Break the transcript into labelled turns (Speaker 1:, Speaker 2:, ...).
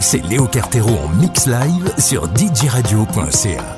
Speaker 1: C'est Léo Cartero en mix live sur djradio.ca.